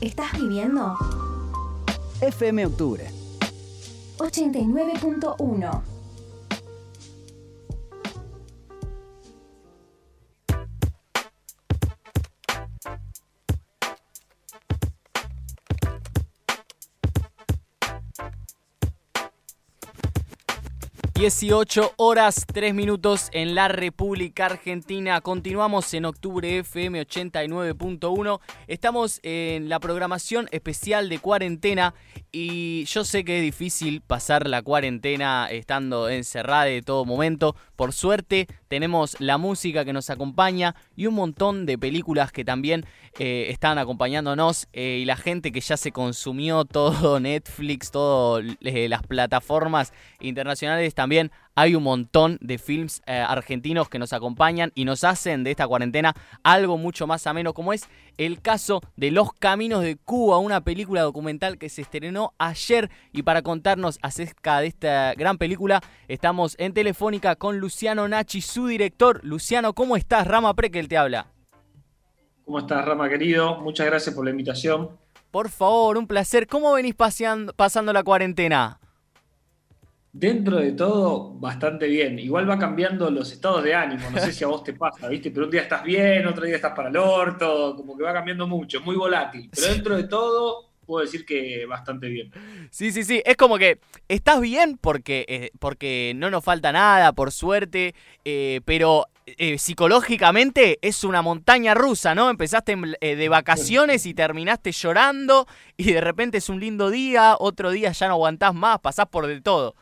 ¿Estás viviendo? FM Octubre. 89.1 18 horas 3 minutos en la República Argentina. Continuamos en octubre FM 89.1. Estamos en la programación especial de cuarentena y yo sé que es difícil pasar la cuarentena estando encerrada de todo momento. Por suerte tenemos la música que nos acompaña y un montón de películas que también eh, están acompañándonos eh, y la gente que ya se consumió todo Netflix, todas eh, las plataformas internacionales también también hay un montón de films eh, argentinos que nos acompañan y nos hacen de esta cuarentena algo mucho más ameno, como es el caso de Los Caminos de Cuba, una película documental que se estrenó ayer. Y para contarnos acerca de esta gran película, estamos en Telefónica con Luciano Nachi, su director. Luciano, ¿cómo estás? Rama Prekel te habla. ¿Cómo estás, Rama querido? Muchas gracias por la invitación. Por favor, un placer. ¿Cómo venís paseando, pasando la cuarentena? Dentro de todo, bastante bien. Igual va cambiando los estados de ánimo. No sé si a vos te pasa, ¿viste? Pero un día estás bien, otro día estás para el orto, como que va cambiando mucho, muy volátil. Pero dentro de todo, puedo decir que bastante bien. Sí, sí, sí. Es como que estás bien porque, eh, porque no nos falta nada, por suerte, eh, pero eh, psicológicamente es una montaña rusa, ¿no? Empezaste de vacaciones y terminaste llorando y de repente es un lindo día, otro día ya no aguantás más, pasás por de todo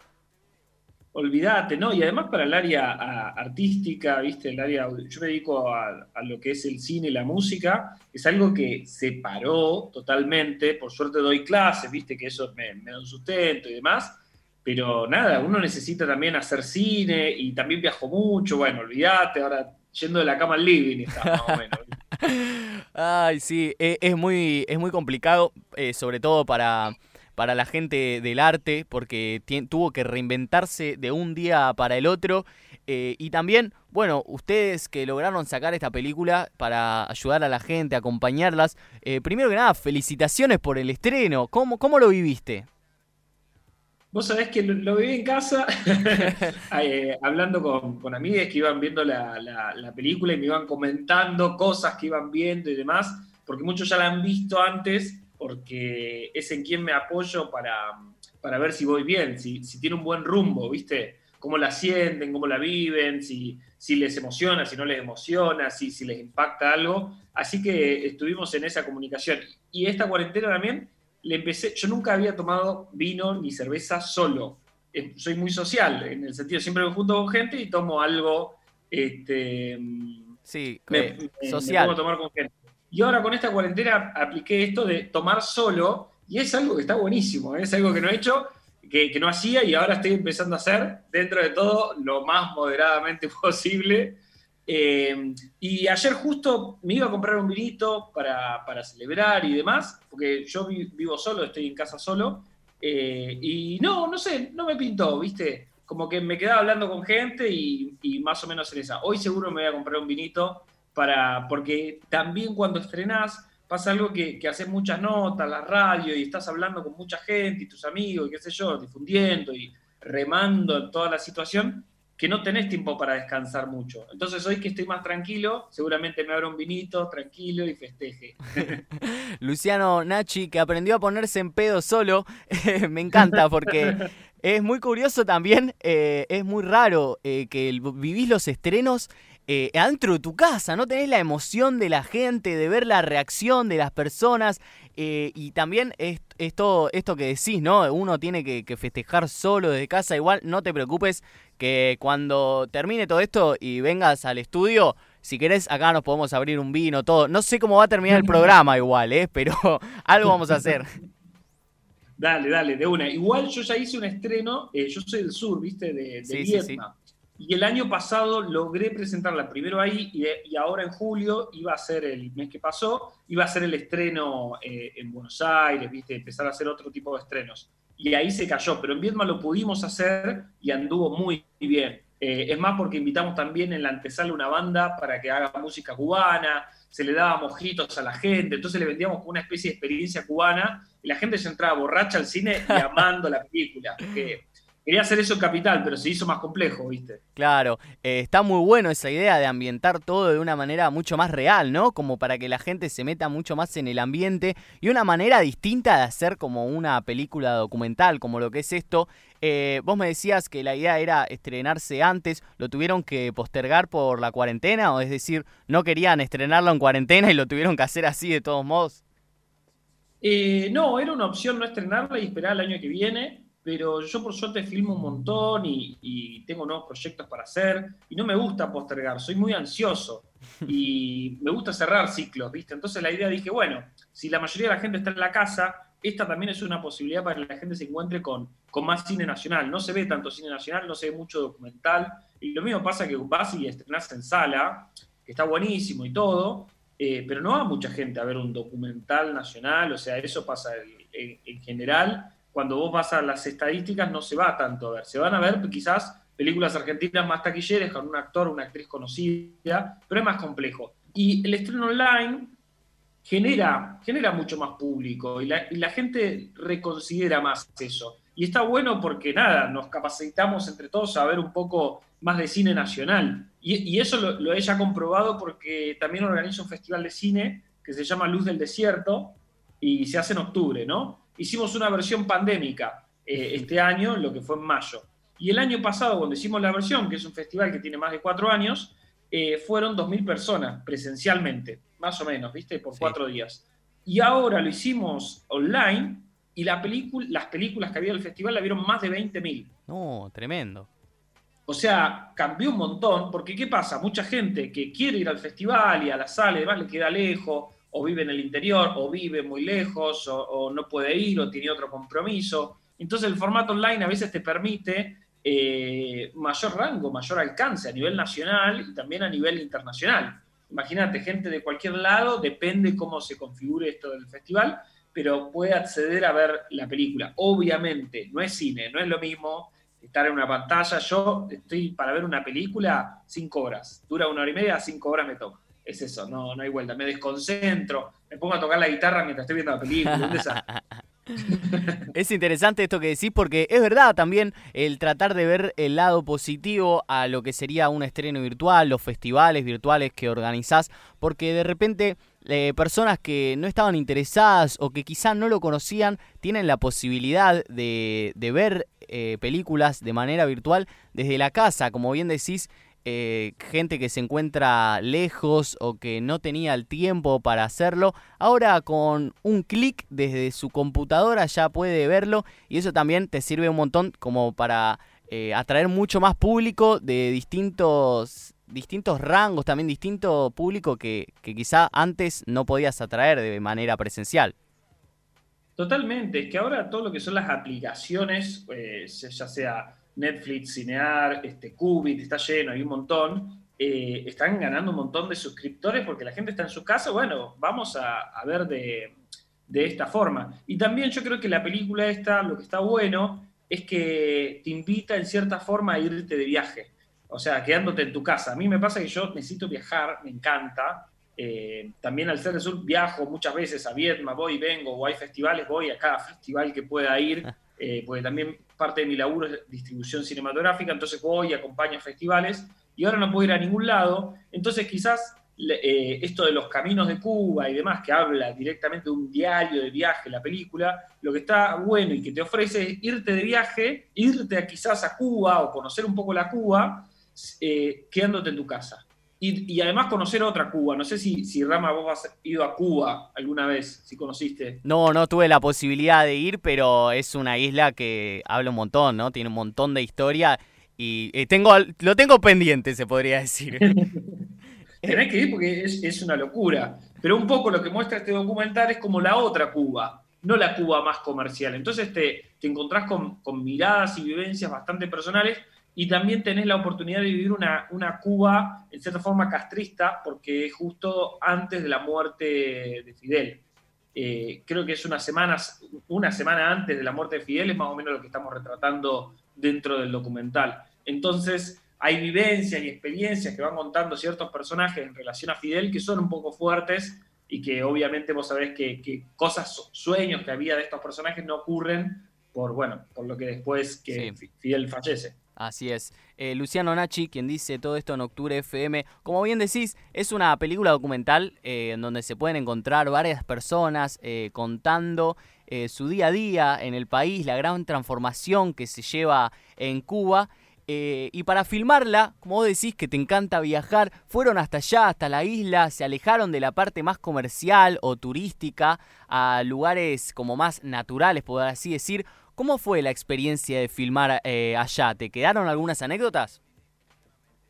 olvídate, ¿no? Y además para el área artística, ¿viste? El área, yo me dedico a, lo que es el cine y la música, es algo que se paró totalmente, por suerte doy clases, ¿viste? Que eso me, da un sustento y demás, pero nada, uno necesita también hacer cine y también viajo mucho, bueno, olvídate, ahora yendo de la cama al living está más o menos. Ay, sí, e, es, muy, es muy complicado, eh, sobre todo para para la gente del arte, porque tuvo que reinventarse de un día para el otro. Eh, y también, bueno, ustedes que lograron sacar esta película para ayudar a la gente, acompañarlas. Eh, primero que nada, felicitaciones por el estreno. ¿Cómo, cómo lo viviste? Vos sabés que lo, viví en casa, eh, hablando con, con amigas que iban viendo la, la, película y me iban comentando cosas que iban viendo y demás, porque muchos ya la han visto antes porque es en quien me apoyo para, para ver si voy bien, si, si, tiene un buen rumbo, ¿viste? Cómo la sienten, cómo la viven, si, si les emociona, si no les emociona, si, si les impacta algo. Así que estuvimos en esa comunicación. Y esta cuarentena también le empecé, yo nunca había tomado vino ni cerveza solo. Soy muy social, en el sentido, siempre me junto con gente y tomo algo, este, sí, eh, social. tomar con gente. Y ahora con esta cuarentena apliqué esto de tomar solo, y es algo que está buenísimo, ¿eh? es algo que no he hecho, que, no hacía y ahora estoy empezando a hacer, dentro de todo, lo más moderadamente posible. Eh, y ayer justo me iba a comprar un vinito para, celebrar y demás, porque yo vivo solo, estoy en casa solo, eh, y no, no sé, no me pintó, ¿viste? Como que me quedaba hablando con gente y, y más o menos en esa. Hoy seguro me voy a comprar un vinito para, porque también cuando estrenás pasa algo que, que haces muchas notas, la radio, y estás hablando con mucha gente y tus amigos, y qué sé yo, difundiendo y remando en toda la situación, que no tenés tiempo para descansar mucho. Entonces hoy que estoy más tranquilo, seguramente me abro un vinito tranquilo y festeje. Luciano Nachi, que aprendió a ponerse en pedo solo, me encanta porque es muy curioso también, eh, es muy raro eh, que vivís los estrenos eh, adentro de tu casa, no tenés la emoción de la gente, de ver la reacción de las personas eh, y también esto, esto que decís, ¿no? Uno tiene que, festejar solo desde casa, igual no te preocupes que cuando termine todo esto y vengas al estudio, si querés acá nos podemos abrir un vino, todo. No sé cómo va a terminar el programa igual, ¿eh? Pero algo vamos a hacer. Dale, dale, de una. Igual yo ya hice un estreno, eh, yo soy del sur, ¿viste? De, de Vietnam. Y el año pasado logré presentarla primero ahí y, ahora en julio iba a ser el mes que pasó, iba a ser el estreno eh, en Buenos Aires, ¿viste? empezar a hacer otro tipo de estrenos. Y ahí se cayó, pero en Viedma lo pudimos hacer y anduvo muy bien. Eh, es más porque invitamos también en la antesala una banda para que haga música cubana. se le daba mojitos a la gente, entonces le vendíamos una especie de experiencia cubana y la gente se entraba borracha al cine y amando la película. Que quería hacer eso en Capital, pero se hizo más complejo, ¿viste? Claro, eh, está muy bueno esa idea de ambientar todo de una manera mucho más real, ¿no? Como para que la gente se meta mucho más en el ambiente y una manera distinta de hacer como una película documental, como lo que es esto. Eh, vos me decías que la idea era estrenarse antes, ¿lo tuvieron que postergar por la cuarentena? O es decir, ¿no querían estrenarlo en cuarentena y lo tuvieron que hacer así de todos modos? Eh, no, era una opción no estrenarla y esperar el año que viene pero yo por suerte filmo un montón y, tengo nuevos proyectos para hacer y no me gusta postergar, soy muy ansioso y me gusta cerrar ciclos, ¿viste? Entonces la idea dije, bueno, si la mayoría de la gente está en la casa, esta también es una posibilidad para que la gente se encuentre con, con más cine nacional. No se ve tanto cine nacional, no se ve mucho documental y lo mismo pasa que vas y estrenás en sala, que está buenísimo y todo, eh, pero no va mucha gente a ver un documental nacional, o sea, eso pasa en general cuando vos vas a las estadísticas no se va tanto a ver. Se van a ver quizás películas argentinas más taquilleras con un actor, una actriz conocida, pero es más complejo. Y el estreno online genera, genera mucho más público y la, gente reconsidera más eso. Y está bueno porque nada, nos capacitamos entre todos a ver un poco más de cine nacional. Y, eso lo, lo, he ya comprobado porque también organizo un festival de cine que se llama Luz del Desierto y se hace en octubre, ¿no? Hicimos una versión pandémica eh, este año, lo que fue en mayo. Y el año pasado, cuando hicimos la versión, que es un festival que tiene más de cuatro años, eh, fueron 2.000 personas presencialmente, más o menos, ¿viste? Por cuatro días. Y ahora lo hicimos online y la las películas que había del festival la vieron más de 20.000. No, tremendo. O sea, cambió un montón, porque ¿qué pasa? Mucha gente que quiere ir al festival y a la sala y demás le queda lejos, o vive en el interior, o vive muy lejos, o, no puede ir, o tiene otro compromiso. Entonces el formato online a veces te permite eh, mayor rango, mayor alcance a nivel nacional y también a nivel internacional. Imagínate, gente de cualquier lado, depende cómo se configure esto del festival, pero puede acceder a ver la película. Obviamente, no es cine, no es lo mismo estar en una pantalla. Yo estoy para ver una película cinco horas, dura una hora y media, cinco horas me toca es eso, no, no hay vuelta. Me desconcentro, me pongo a tocar la guitarra mientras estoy viendo la película. es interesante esto que decís porque es verdad también el tratar de ver el lado positivo a lo que sería un estreno virtual, los festivales virtuales que organizás, porque de repente eh, personas que no estaban interesadas o que quizás no lo conocían tienen la posibilidad de, ver eh, películas de manera virtual desde la casa, como bien decís, eh, gente que se encuentra lejos o que no tenía el tiempo para hacerlo, ahora con un clic desde su computadora ya puede verlo y eso también te sirve un montón como para eh, atraer mucho más público de distintos distintos rangos, también distinto público que, quizá antes no podías atraer de manera presencial. Totalmente, es que ahora todo lo que son las aplicaciones, pues, ya sea Netflix, Cinear, este, Qubit, está lleno, hay un montón, eh, están ganando un montón de suscriptores porque la gente está en su casa, bueno, vamos a, ver de, esta forma. Y también yo creo que la película esta, lo que está bueno, es que te invita en cierta forma a irte de viaje, o sea, quedándote en tu casa. A mí me pasa que yo necesito viajar, me encanta. Eh, también al ser del sur viajo muchas veces a Vietnam, voy y vengo, o hay festivales, voy a cada festival que pueda ir, eh, porque también parte de mi laburo es distribución cinematográfica, entonces voy y acompaño festivales y ahora no puedo ir a ningún lado, entonces quizás eh, esto de los caminos de Cuba y demás, que habla directamente de un diario de viaje, la película, lo que está bueno y que te ofrece es irte de viaje, irte quizás a Cuba o conocer un poco la Cuba, eh, quedándote en tu casa. Y, además conocer otra Cuba. No sé si, si Rama, vos has ido a Cuba alguna vez, si conociste. No, no tuve la posibilidad de ir, pero es una isla que habla un montón, ¿no? Tiene un montón de historia y eh, tengo lo tengo pendiente, se podría decir. Tenés que ir porque es, una locura. Pero un poco lo que muestra este documental es como la otra Cuba, no la Cuba más comercial. Entonces te, te encontrás con, con miradas y vivencias bastante personales y también tenés la oportunidad de vivir una, una Cuba, en cierta forma, castrista, porque es justo antes de la muerte de Fidel. Eh, creo que es una semana, una semana antes de la muerte de Fidel, es más o menos lo que estamos retratando dentro del documental. Entonces, hay vivencias y experiencias que van contando ciertos personajes en relación a Fidel que son un poco fuertes y que obviamente vos sabés que, cosas, sueños que había de estos personajes no ocurren por, bueno, por lo que después que Fidel fallece. Así es. Eh, Luciano Nachi, quien dice todo esto en Octubre FM, como bien decís, es una película documental eh, en donde se pueden encontrar varias personas eh, contando su día a día en el país, la gran transformación que se lleva en Cuba. y para filmarla, como vos decís que te encanta viajar, fueron hasta allá, hasta la isla, se alejaron de la parte más comercial o turística a lugares como más naturales, por así decir. ¿Cómo fue la experiencia de filmar eh, allá? ¿Te quedaron algunas anécdotas?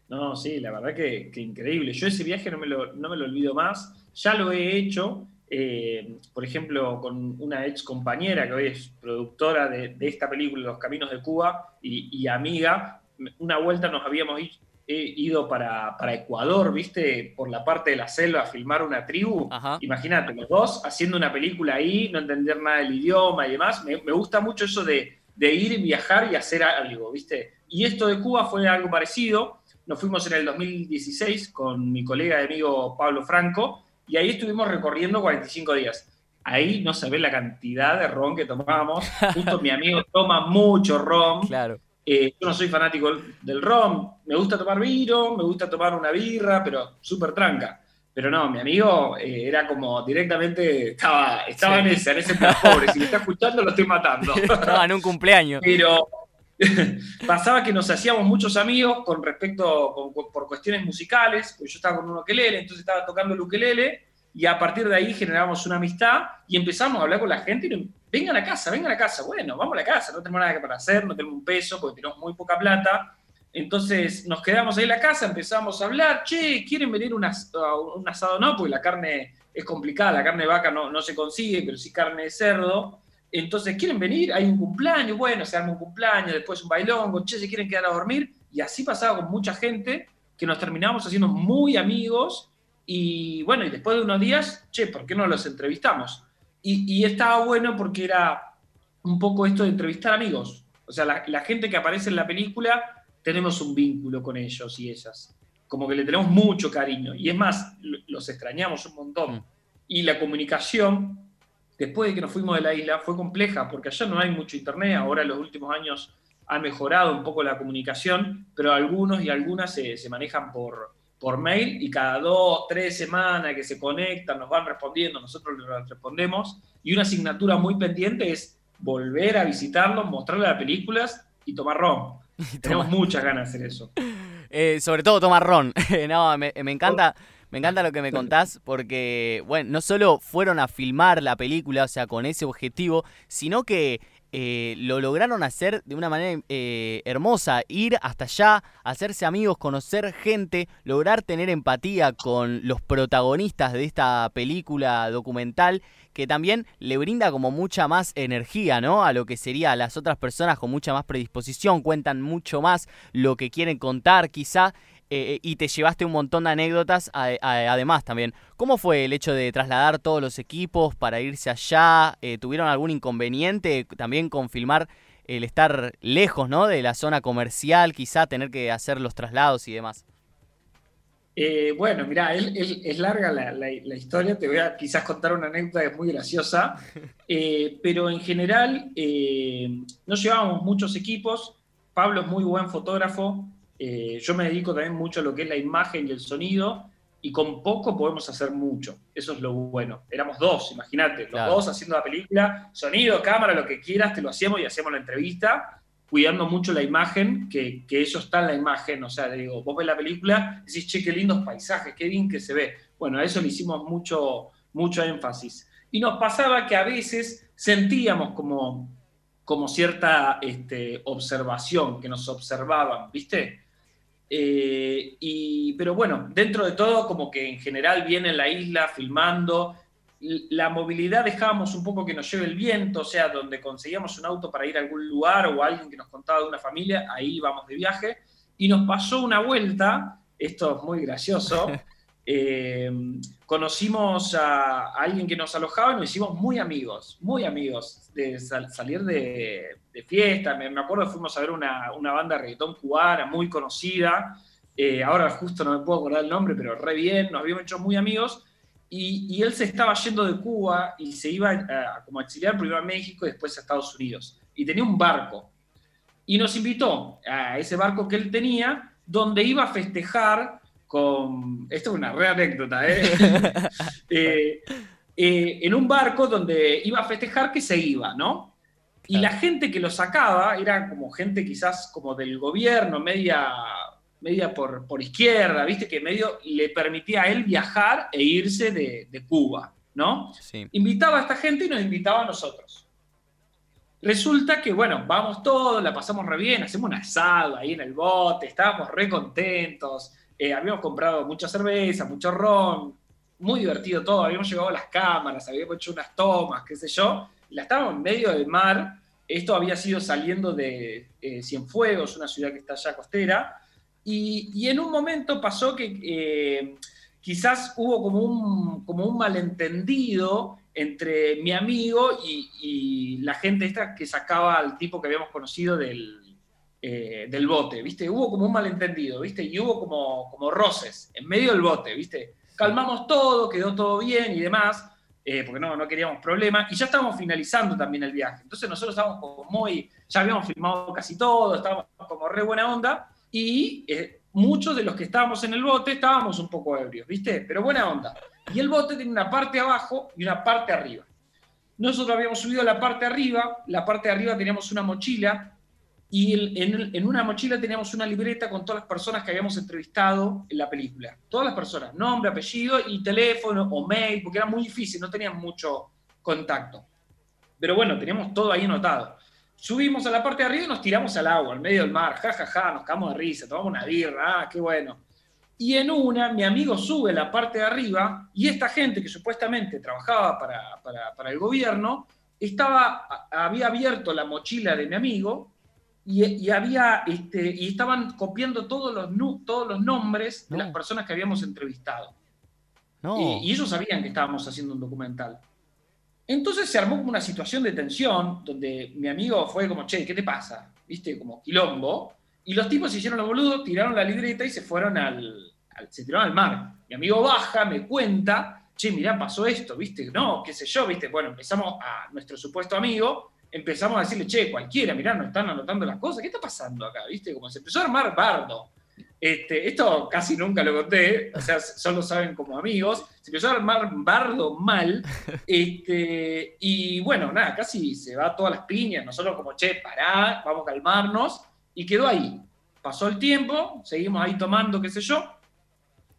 No, sí, la verdad que, increíble. Yo ese viaje no me, lo, no me lo olvido más. Ya lo he hecho, eh, por ejemplo, con una ex compañera que hoy es productora de, esta película, Los Caminos de Cuba, y, amiga. Una vuelta nos habíamos he ido para, Ecuador, viste, por la parte de la selva a filmar una tribu. Imagínate, los dos haciendo una película ahí, no entender nada del idioma y demás. Me, gusta mucho eso de, de, ir, viajar y hacer algo, viste. Y esto de Cuba fue algo parecido. Nos fuimos en el 2016 con mi colega y amigo Pablo Franco y ahí estuvimos recorriendo 45 días. Ahí no se ve la cantidad de ron que tomábamos. Justo mi amigo toma mucho ron. Claro. Eh, yo no soy fanático del rom, me gusta tomar vino, me gusta tomar una birra, pero súper tranca. Pero no, mi amigo eh, era como directamente, estaba, estaba en ese, en ese plan pobre. Si me está escuchando, lo estoy matando. Estaba en un cumpleaños. Pero pasaba que nos hacíamos muchos amigos con respecto, por cuestiones musicales, porque yo estaba con un ukelele, entonces estaba tocando el ukelele, y a partir de ahí generamos una amistad y empezamos a hablar con la gente y vengan a casa, vengan a casa. Bueno, vamos a la casa, no tenemos nada para hacer, no tenemos un peso porque tenemos muy poca plata. Entonces nos quedamos ahí en la casa, empezamos a hablar, che, ¿quieren venir un, un asado? No, porque la carne es complicada, la carne de vaca no, no se consigue, pero sí carne de cerdo. Entonces, ¿quieren venir? Hay un cumpleaños, bueno, se arma un cumpleaños, después un bailongo, che, ¿se quieren quedar a dormir? Y así pasaba con mucha gente que nos terminamos haciendo muy amigos y bueno, y después de unos días, che, ¿por qué no los entrevistamos? Y, estaba bueno porque era un poco esto de entrevistar amigos. O sea, la, gente que aparece en la película, tenemos un vínculo con ellos y ellas. Como que le tenemos mucho cariño. Y es más, los extrañamos un montón. Mm. Y la comunicación, después de que nos fuimos de la isla, fue compleja, porque allá no hay mucho internet. Ahora en los últimos años ha mejorado un poco la comunicación, pero algunos y algunas se manejan por, por mail y cada dos, tres semanas que se conectan, nos van respondiendo, nosotros les respondemos. Y una asignatura muy pendiente es volver a visitarlos, mostrarle las películas y tomar ron. Tenemos muchas ganas de hacer eso. Eh, sobre todo tomar ron. no, me, me encanta. Me encanta lo que me contás porque, bueno, no solo fueron a filmar la película, o sea, con ese objetivo, sino que eh, lo lograron hacer de una manera eh, hermosa, ir hasta allá, hacerse amigos, conocer gente, lograr tener empatía con los protagonistas de esta película documental que también le brinda como mucha más energía, ¿no? A lo que sería a las otras personas con mucha más predisposición, cuentan mucho más lo que quieren contar quizá eh, eh, y te llevaste un montón de anécdotas además también. ¿Cómo fue el hecho de trasladar todos los equipos para irse allá? Eh, ¿Tuvieron algún inconveniente también con filmar el estar lejos ¿no? de la zona comercial, quizá tener que hacer los traslados y demás? bueno, mira, es larga la, historia, te voy a quizás contar una anécdota que es muy graciosa, pero en general no llevábamos muchos equipos, Pablo es muy buen fotógrafo, eh, yo me dedico también mucho a lo que es la imagen y el sonido, y con poco podemos hacer mucho. Eso es lo bueno. Éramos dos, imagínate, los dos haciendo la película, sonido, cámara, lo que quieras, te lo hacemos y hacemos la entrevista, cuidando mucho la imagen, que, que eso está en la imagen. O sea, digo, vos ves la película, decís, che, qué lindos paisajes, qué bien que se ve. Bueno, a eso le hicimos mucho, mucho énfasis. Y nos pasaba que a veces sentíamos como, como cierta este, observación, que nos observaban, ¿viste? Eh, y, pero bueno, dentro de todo, como que en general viene en la isla filmando. La movilidad dejábamos un poco que nos lleve el viento, o sea, donde conseguíamos un auto para ir a algún lugar o alguien que nos contaba de una familia, ahí íbamos de viaje. Y nos pasó una vuelta, esto es muy gracioso, eh, conocimos a, alguien que nos alojaba y nos hicimos muy amigos, muy amigos, de salir de, fiesta. Me, acuerdo que fuimos a ver una, banda de reggaetón cubana muy conocida. Eh, ahora justo no me puedo acordar el nombre, pero re bien, nos habíamos hecho muy amigos. Y, él se estaba yendo de Cuba y se iba a, como a exiliar primero a México y después a Estados Unidos. Y tenía un barco. Y nos invitó a ese barco que él tenía, donde iba a festejar con. Esto es una re anécdota, ¿eh? Eh, ¿eh? en un barco donde iba a festejar que se iba, ¿no? Y la gente que lo sacaba era como gente quizás como del gobierno, media, media por, por izquierda, ¿viste? Que medio le permitía a él viajar e irse de, de Cuba, ¿no? Invitaba a esta gente y nos invitaba a nosotros. Resulta que, bueno, vamos todos, la pasamos re bien, hacemos un asado ahí en el bote, estábamos re contentos, eh, habíamos comprado mucha cerveza, mucho ron, muy divertido todo, habíamos llevado las cámaras, habíamos hecho unas tomas, qué sé yo, y la estábamos en medio del mar, esto había sido saliendo de eh, Cienfuegos, una ciudad que está allá costera, y, en un momento pasó que eh, quizás hubo como un, como un malentendido entre mi amigo y, la gente esta que sacaba al tipo que habíamos conocido del, eh, del bote, ¿viste? Hubo como un malentendido, ¿viste? Y hubo como, como roces en medio del bote, ¿viste? Calmamos todo, quedó todo bien y demás, eh, porque no, no queríamos problemas, y ya estábamos finalizando también el viaje. Entonces nosotros estábamos como muy, ya habíamos filmado casi todo, estábamos como re buena onda, y eh, muchos de los que estábamos en el bote estábamos un poco ebrios, ¿viste? Pero buena onda. Y el bote tiene una parte abajo y una parte arriba. Nosotros habíamos subido la parte arriba, la parte de arriba teníamos una mochila y en, una mochila teníamos una libreta con todas las personas que habíamos entrevistado en la película. Todas las personas, nombre, apellido y teléfono o mail, porque era muy difícil, no teníamos mucho contacto. Pero bueno, teníamos todo ahí anotado. Subimos a la parte de arriba y nos tiramos al agua, al medio del mar, ja, ja, ja, nos cagamos de risa, tomamos una birra, ah, qué bueno. Y en una, mi amigo sube la parte de arriba y esta gente que supuestamente trabajaba para, para, el gobierno, estaba, había abierto la mochila de mi amigo y, había, este, y estaban copiando todos los, todos los nombres de las personas que habíamos entrevistado. Y, ellos sabían que estábamos haciendo un documental. Entonces se armó como una situación de tensión, donde mi amigo fue como, che, ¿qué te pasa? ¿Viste? Como quilombo. Y los tipos se hicieron los boludos, tiraron la libreta y se fueron al, se tiraron al mar. Mi amigo baja, me cuenta, che, mirá, pasó esto, ¿viste? No, qué sé yo, ¿viste? Bueno, empezamos a nuestro supuesto amigo, empezamos a decirle, che, cualquiera, mirá, nos están anotando las cosas, ¿qué está pasando acá? ¿Viste? Como se empezó a armar bardo. Este, esto casi nunca lo conté, o sea, solo saben como amigos. Se empezó a armar bardo mal. Este, y bueno, nada, casi se va todas las piñas. Nosotros, como che, pará, vamos a calmarnos y quedó ahí. Pasó el tiempo, seguimos ahí tomando, qué sé yo,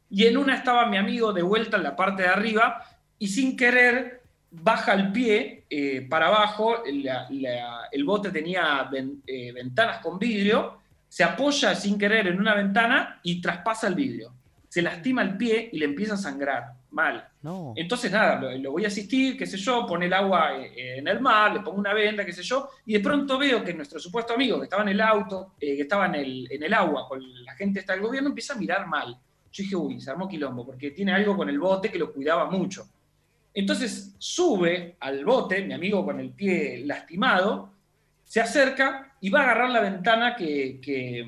y en una estaba mi amigo de vuelta en la parte de arriba y sin querer baja el pie eh, para abajo, el bote tenía eh, ventanas con vidrio, se apoya sin querer en una ventana y traspasa el vidrio. Se lastima el pie y le empieza a sangrar mal. Entonces, nada, lo, voy a asistir, qué sé yo, pone el agua eh, en el mar, le pongo una venda, qué sé yo, y de pronto veo que nuestro supuesto amigo que estaba en el auto, eh, que estaba en el, en el agua con la gente está del gobierno, empieza a mirar mal. Yo dije, uy, se armó quilombo, porque tiene algo con el bote que lo cuidaba mucho. Entonces sube al bote, mi amigo con el pie lastimado, se acerca y va a agarrar la ventana que, que,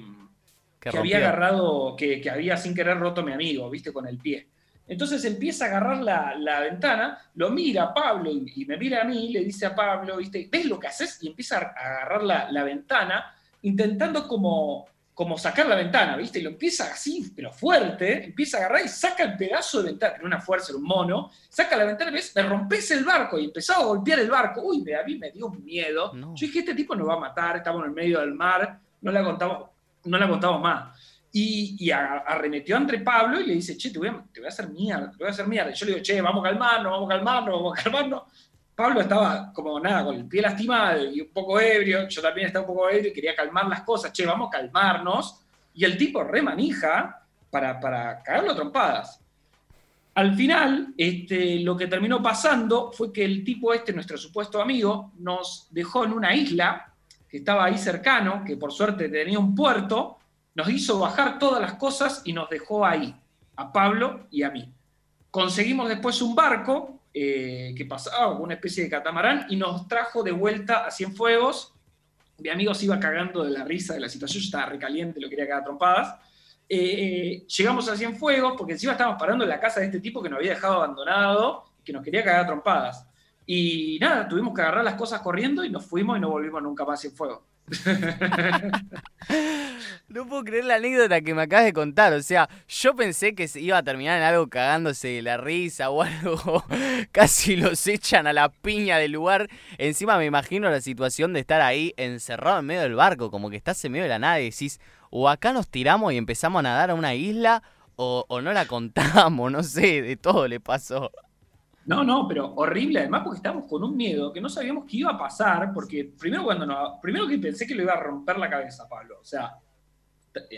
había agarrado, que, que había sin querer roto mi amigo, viste, con el pie. Entonces empieza a agarrar la, ventana, lo mira a Pablo y, me mira a mí, le dice a Pablo, ¿viste? ¿ves lo que haces? Y empieza a agarrar la, ventana, intentando como, como sacar la ventana, ¿viste? Y lo empieza así, pero fuerte, empieza a agarrar y saca el pedazo de ventana, tiene una fuerza, un mono, saca la ventana, ¿ves? Me rompes el barco y empezaba a golpear el barco. Uy, a mí me dio miedo. Yo dije, este tipo nos va a matar, estamos en el medio del mar, no la contamos, no la contamos más y, arremetió entre Pablo y le dice, che, te voy, a, te voy a hacer mierda, te voy a hacer mierda. Y yo le digo, che, vamos a calmarnos, vamos a calmarnos, vamos a calmarnos. Pablo estaba como nada, con el pie lastimado y un poco ebrio, yo también estaba un poco ebrio y quería calmar las cosas, che, vamos a calmarnos. Y el tipo remanija para, para cagarlo a trompadas. Al final, este, lo que terminó pasando fue que el tipo este, nuestro supuesto amigo, nos dejó en una isla que estaba ahí cercano, que por suerte tenía un puerto, nos hizo bajar todas las cosas y nos dejó ahí, a Pablo y a mí. Conseguimos después un barco eh, que pasaba, una especie de catamarán, y nos trajo de vuelta a Cienfuegos. Mi amigo se iba cagando de la risa de la situación, yo estaba recaliente, lo quería cagar trompadas. Eh, llegamos a Cienfuegos, porque encima estábamos parando en la casa de este tipo que nos había dejado abandonado, que nos quería cagar trompadas. Y nada, tuvimos que agarrar las cosas corriendo y nos fuimos y no volvimos nunca más a Cienfuegos. no puedo creer la anécdota que me acabas de contar. O sea, yo pensé que iba a terminar en algo cagándose de la risa o algo. Casi los echan a la piña del lugar. Encima me imagino la situación de estar ahí encerrado en medio del barco, como que estás en medio de la nada y decís, o acá nos tiramos y empezamos a nadar a una isla, o, o no la contamos, no sé, de todo le pasó. No, no, pero horrible además porque estábamos con un miedo que no sabíamos qué iba a pasar, porque primero cuando no, primero que pensé que lo iba a romper la cabeza Pablo, o sea,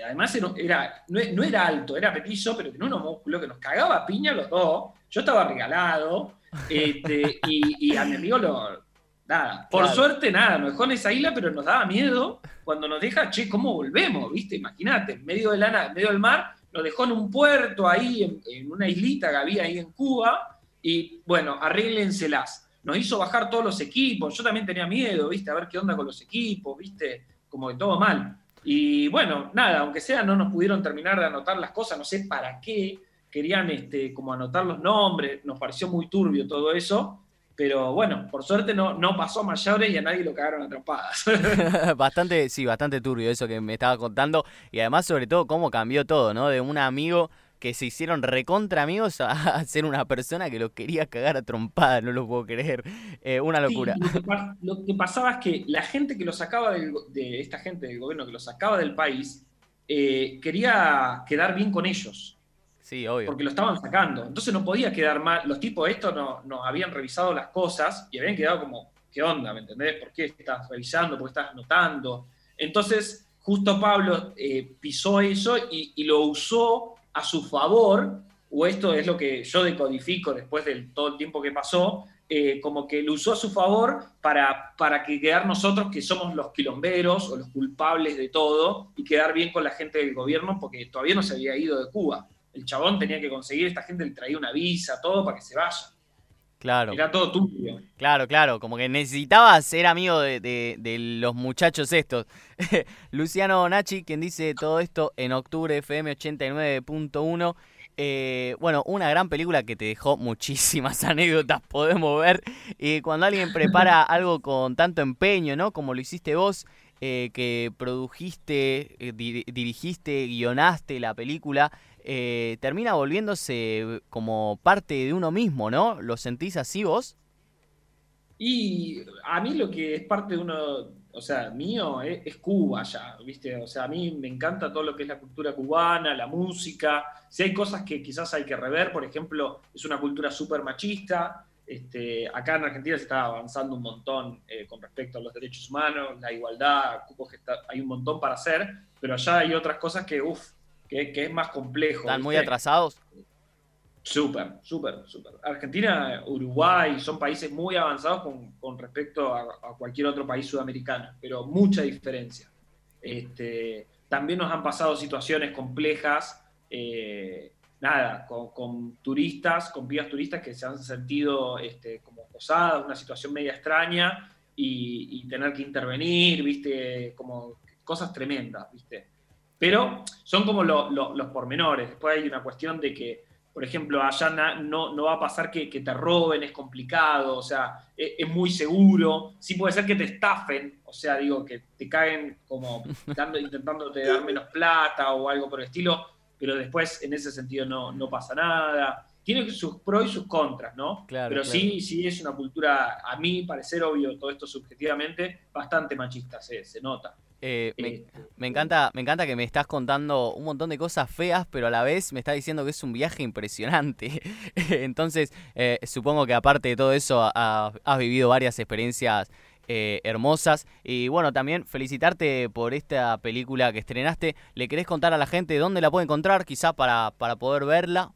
además era, no, era alto, era petizo, pero tenía unos músculos que nos cagaba piña los dos, yo estaba regalado, este, y, a mi amigo lo, nada, por suerte nada, nos dejó en esa isla, pero nos daba miedo cuando nos deja, che, ¿cómo volvemos? ¿Viste? Imagínate, en medio, de la, en medio del mar, nos dejó en un puerto ahí, en, en una islita que había ahí en Cuba, y bueno, arréglenselas. Nos hizo bajar todos los equipos, yo también tenía miedo, ¿viste? A ver qué onda con los equipos, ¿viste? Como que todo mal. Y bueno, nada, aunque sea, no nos pudieron terminar de anotar las cosas, no sé para qué, querían este, como anotar los nombres, nos pareció muy turbio todo eso, pero bueno, por suerte no, no pasó mayores y a nadie lo cagaron atrapadas. bastante, sí, bastante turbio eso que me estaba contando, y además sobre todo cómo cambió todo, ¿no? De un amigo que se hicieron recontra amigos a, ser una persona que lo quería cagar a trompada, no lo puedo creer. Eh, una locura. lo, que, pasaba es que la gente que lo sacaba de esta gente del gobierno que lo sacaba del país eh, quería quedar bien con ellos. Sí, obvio. Porque lo estaban sacando. Entonces no podía quedar mal. Los tipos de esto nos no habían revisado las cosas y habían quedado como, ¿qué onda? ¿Me entendés? ¿Por qué estás revisando? ¿Por qué estás notando? Entonces, justo Pablo eh, pisó eso y, y lo usó a su favor, o esto es lo que yo decodifico después de todo el tiempo que pasó, eh, como que lo usó a su favor para, para que quedar nosotros que somos los quilomberos o los culpables de todo y quedar bien con la gente del gobierno porque todavía no se había ido de Cuba. El chabón tenía que conseguir, esta gente le traía una visa, todo para que se vaya. Claro. Era todo tuyo. Claro, claro, como que necesitaba ser amigo de, los muchachos estos. Luciano Nachi, quien dice todo esto en octubre, FM 89.1. Eh, bueno, una gran película que te dejó muchísimas anécdotas, podemos ver. Y cuando alguien prepara algo con tanto empeño, ¿no? Como lo hiciste vos, eh, que produjiste, eh, dirigiste, guionaste la película, eh, termina volviéndose como parte de uno mismo, ¿no? ¿Lo sentís así vos? Y a mí lo que es parte de uno, o sea, mío, es, Cuba ya, ¿viste? O sea, a mí me encanta todo lo que es la cultura cubana, la música. Si hay cosas que quizás hay que rever, por ejemplo, es una cultura súper machista. Este, acá en Argentina se está avanzando un montón eh, con respecto a los derechos humanos, la igualdad, hay un montón para hacer, pero allá hay otras cosas que, uff, que, es más complejo. ¿Están muy atrasados? Súper, súper, súper. Argentina, Uruguay son países muy avanzados con, respecto a, cualquier otro país sudamericano, pero mucha diferencia. Este, también nos han pasado situaciones complejas, eh, nada, con, turistas, con pibas turistas que se han sentido este, como posadas, una situación media extraña y, y, tener que intervenir, viste, como cosas tremendas, viste. Pero son como los pormenores. Después hay una cuestión de que, por ejemplo, allá no, no va a pasar que, te roben, es complicado, o sea, e, es, muy seguro. Sí puede ser que te estafen, o sea, digo, que te caen como dando, intentando dar menos plata o algo por el estilo, pero después en ese sentido no, no pasa nada. Tiene sus pros y sus contras, ¿no? Claro, pero sí, sí es una cultura, a mí parecer obvio, todo esto subjetivamente, bastante machista, se, se nota. Eh, me, encanta, me encanta que me estás contando un montón de cosas feas, pero a la vez me estás diciendo que es un viaje impresionante. Entonces, eh, supongo que aparte de todo eso, has vivido varias experiencias eh, hermosas. Y bueno, también felicitarte por esta película que estrenaste. ¿Le querés contar a la gente dónde la puede encontrar, quizá para, para poder verla?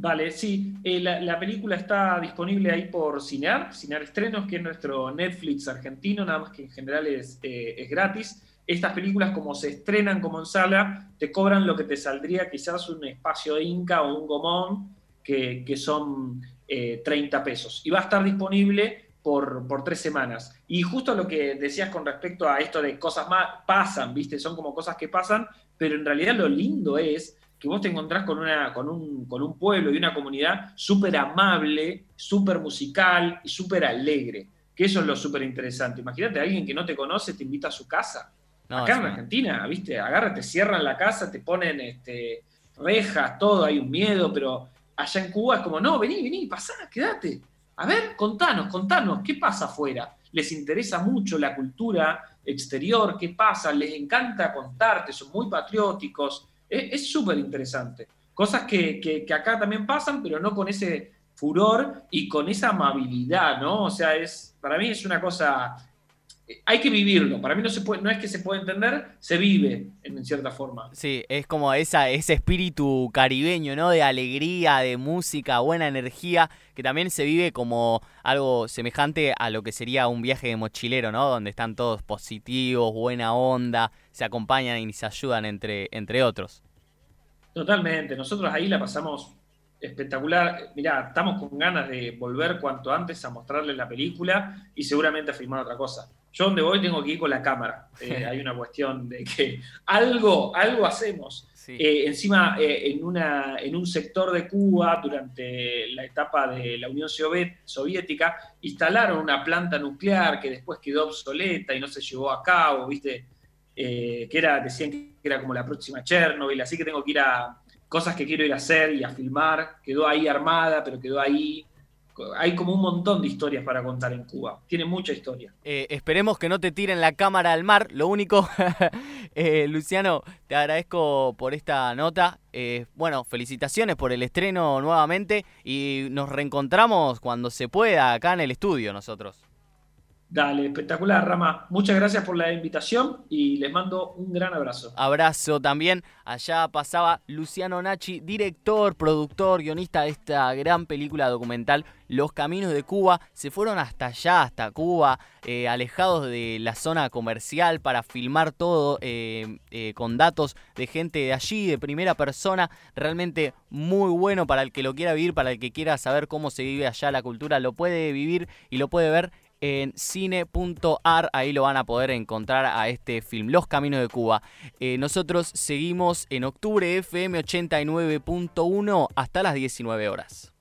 Vale, sí. Eh, la, película está disponible ahí por Cinear, Cinear Estrenos, que es nuestro Netflix argentino, nada más que en general es, eh, es gratis. estas películas como se estrenan como en sala, te cobran lo que te saldría quizás un espacio Inca o un Gomón, que, son 30 eh, pesos. Y va a estar disponible por, por, tres semanas. Y justo lo que decías con respecto a esto de cosas más, pasan, ¿viste? Son como cosas que pasan, pero en realidad lo lindo es que vos te encontrás con, una, con, un, con un pueblo y una comunidad súper amable, súper musical y súper alegre. Que eso es lo súper interesante. Imagínate a alguien que no te conoce, te invita a su casa. Acá en Argentina, ¿viste? Agarra, te cierran la casa, te ponen este, rejas, todo, hay un miedo, pero allá en Cuba es como, no, vení, vení, pasá, quédate. A ver, contanos, contanos, ¿qué pasa afuera? Les interesa mucho la cultura exterior, ¿qué pasa? Les encanta contarte, son muy patrióticos, es súper interesante. Cosas que, acá también pasan, pero no con ese furor y con esa amabilidad, ¿no? O sea, es, para mí es una cosa, hay que vivirlo. Para mí no, se puede, no es que se puede entender, se vive en, cierta forma. Sí, es como esa, ese espíritu caribeño, ¿no? De alegría, de música, buena energía, que también se vive como algo semejante a lo que sería un viaje de mochilero, ¿no? Donde están todos positivos, buena onda, se acompañan y se ayudan entre, entre otros. Totalmente, nosotros ahí la pasamos espectacular. Mirá, estamos con ganas de volver cuanto antes a mostrarles la película y seguramente a filmar otra cosa. Yo donde voy tengo que ir con la cámara. Eh, hay una cuestión de que algo, algo hacemos. Eh, encima, eh, en, una, en un sector de Cuba, durante la etapa de la Unión Soviética, instalaron una planta nuclear que después quedó obsoleta y no se llevó a cabo, ¿viste? Que era, decían que era como la próxima Chernobyl, así que tengo que ir a cosas que quiero ir a hacer y a filmar. Quedó ahí armada, pero quedó ahí hay como un montón de historias para contar en Cuba. Tiene mucha historia. Eh, esperemos que no te tiren la cámara al mar. Lo único, eh, Luciano, te agradezco por esta nota. bueno, felicitaciones por el estreno nuevamente y nos reencontramos cuando se pueda acá en el estudio nosotros. Dale, espectacular, Rama. Muchas gracias por la invitación y les mando un gran abrazo. Abrazo también. Allá pasaba Luciano Nachi, director, productor, guionista de esta gran película documental Los Caminos de Cuba. Se fueron hasta allá, hasta Cuba, eh, alejados de la zona comercial para filmar todo eh, eh, con datos de gente de allí, de primera persona. Realmente muy bueno para el que lo quiera vivir, para el que quiera saber cómo se vive allá la cultura. Lo puede vivir y lo puede ver en cine.ar, ahí lo van a poder encontrar a este film, Los Caminos de Cuba. Eh, nosotros seguimos en octubre FM 89.1 hasta las 19 horas.